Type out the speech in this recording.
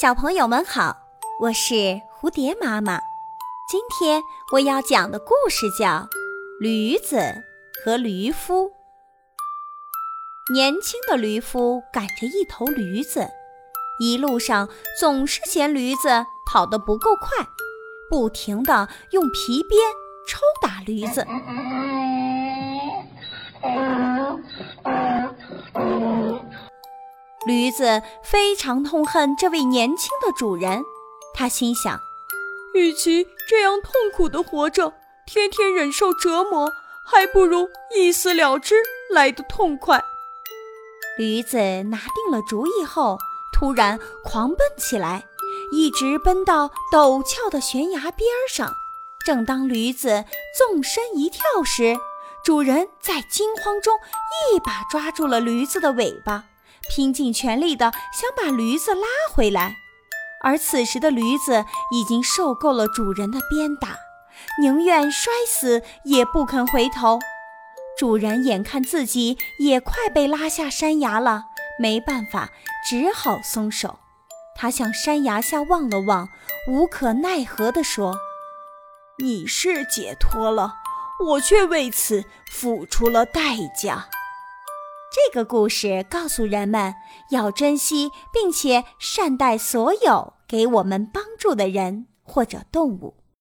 小朋友们好，我是蝴蝶妈妈。今天我要讲的故事叫《驴子和驴夫》。年轻的驴夫赶着一头驴子，一路上总是嫌驴子跑得不够快，不停地用皮鞭抽打驴子。驴子非常痛恨这位年轻的主人，他心想：与其这样痛苦的活着，天天忍受折磨，还不如一死了之来得痛快。驴子拿定了主意后，突然狂奔起来，一直奔到陡峭的悬崖边上。正当驴子纵身一跳时，主人在惊慌中一把抓住了驴子的尾巴。拼尽全力的想把驴子拉回来，而此时的驴子已经受够了主人的鞭打，宁愿摔死也不肯回头。主人眼看自己也快被拉下山崖了，没办法，只好松手。他向山崖下望了望，无可奈何地说：“你是解脱了，我却为此付出了代价。”这个故事告诉人们要珍惜并且善待所有给我们帮助的人或者动物。